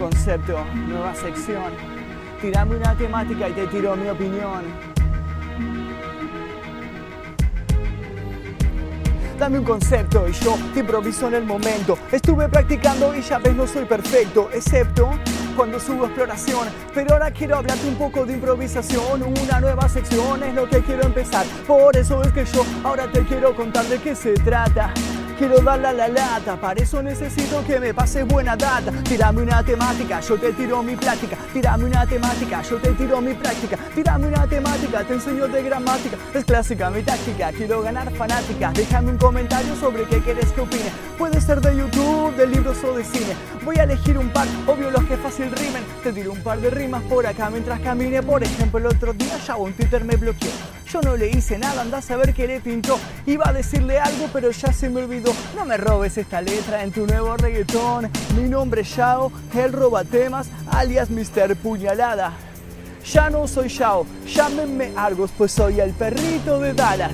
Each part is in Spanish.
concepto, nueva sección. Tirame una temática y te tiro mi opinión. Dame un concepto y yo te improviso en el momento. Estuve practicando y ya ves no soy perfecto, excepto cuando subo exploración. Pero ahora quiero hablarte un poco de improvisación. Una nueva sección es lo que quiero empezar. Por eso es que yo ahora te quiero contar de qué se trata. Quiero darle a la lata, para eso necesito que me pases buena data. Tírame una temática, yo te tiro mi plática. Tírame una temática, yo te tiro mi práctica. Tírame una temática, te enseño de gramática. Es clásica mi táctica, quiero ganar fanática. Déjame un comentario sobre qué quieres que opine. Puede ser de YouTube, de libros o de cine. Voy a elegir un par, obvio los que fácil rimen. Te tiro un par de rimas por acá mientras camine. Por ejemplo, el otro día ya un Twitter me bloqueó. Yo no le hice nada, andás a ver qué le pintó. Iba a decirle algo, pero ya se me olvidó. No me robes esta letra en tu nuevo reggaetón. Mi nombre es Yao, el roba temas, alias Mr. Puñalada. Ya no soy Yao, llámenme Argos, pues soy el perrito de Dallas.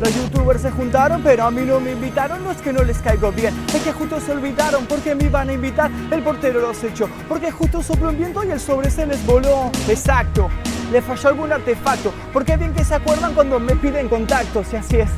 Los youtubers se juntaron, pero a mí no me invitaron, no es que no les caigo bien, es que justo se olvidaron porque me iban a invitar, el portero los echó, porque justo sopló un viento y el sobre se les voló. Exacto, le falló algún artefacto, porque bien que se acuerdan cuando me piden contactos, y así es.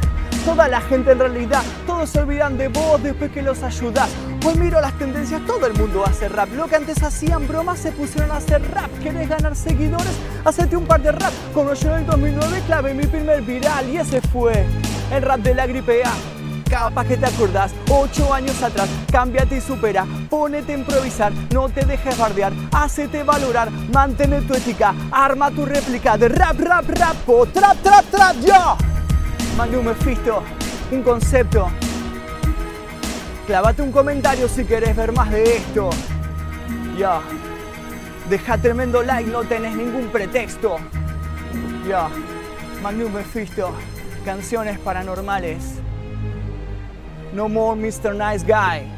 Toda la gente en realidad, todos se olvidan de vos después que los ayudas. Pues miro las tendencias, todo el mundo hace rap. Lo que antes hacían bromas se pusieron a hacer rap. ¿Querés ganar seguidores? Hacete un par de rap. Como yo en el 2009 clave mi primer viral y ese fue el rap de la gripe A. Capaz que te acordás, ocho años atrás, cámbiate y supera, ponete a improvisar, no te dejes bardear, hacete valorar, mantén tu ética, arma tu réplica de rap, rap, rap, o trap, trap, trap, yo. Mande un mefisto, un concepto. Clávate un comentario si querés ver más de esto. Ya. Deja tremendo like, no tenés ningún pretexto. Ya. Mande un mefisto. Canciones paranormales. No more Mr. Nice Guy.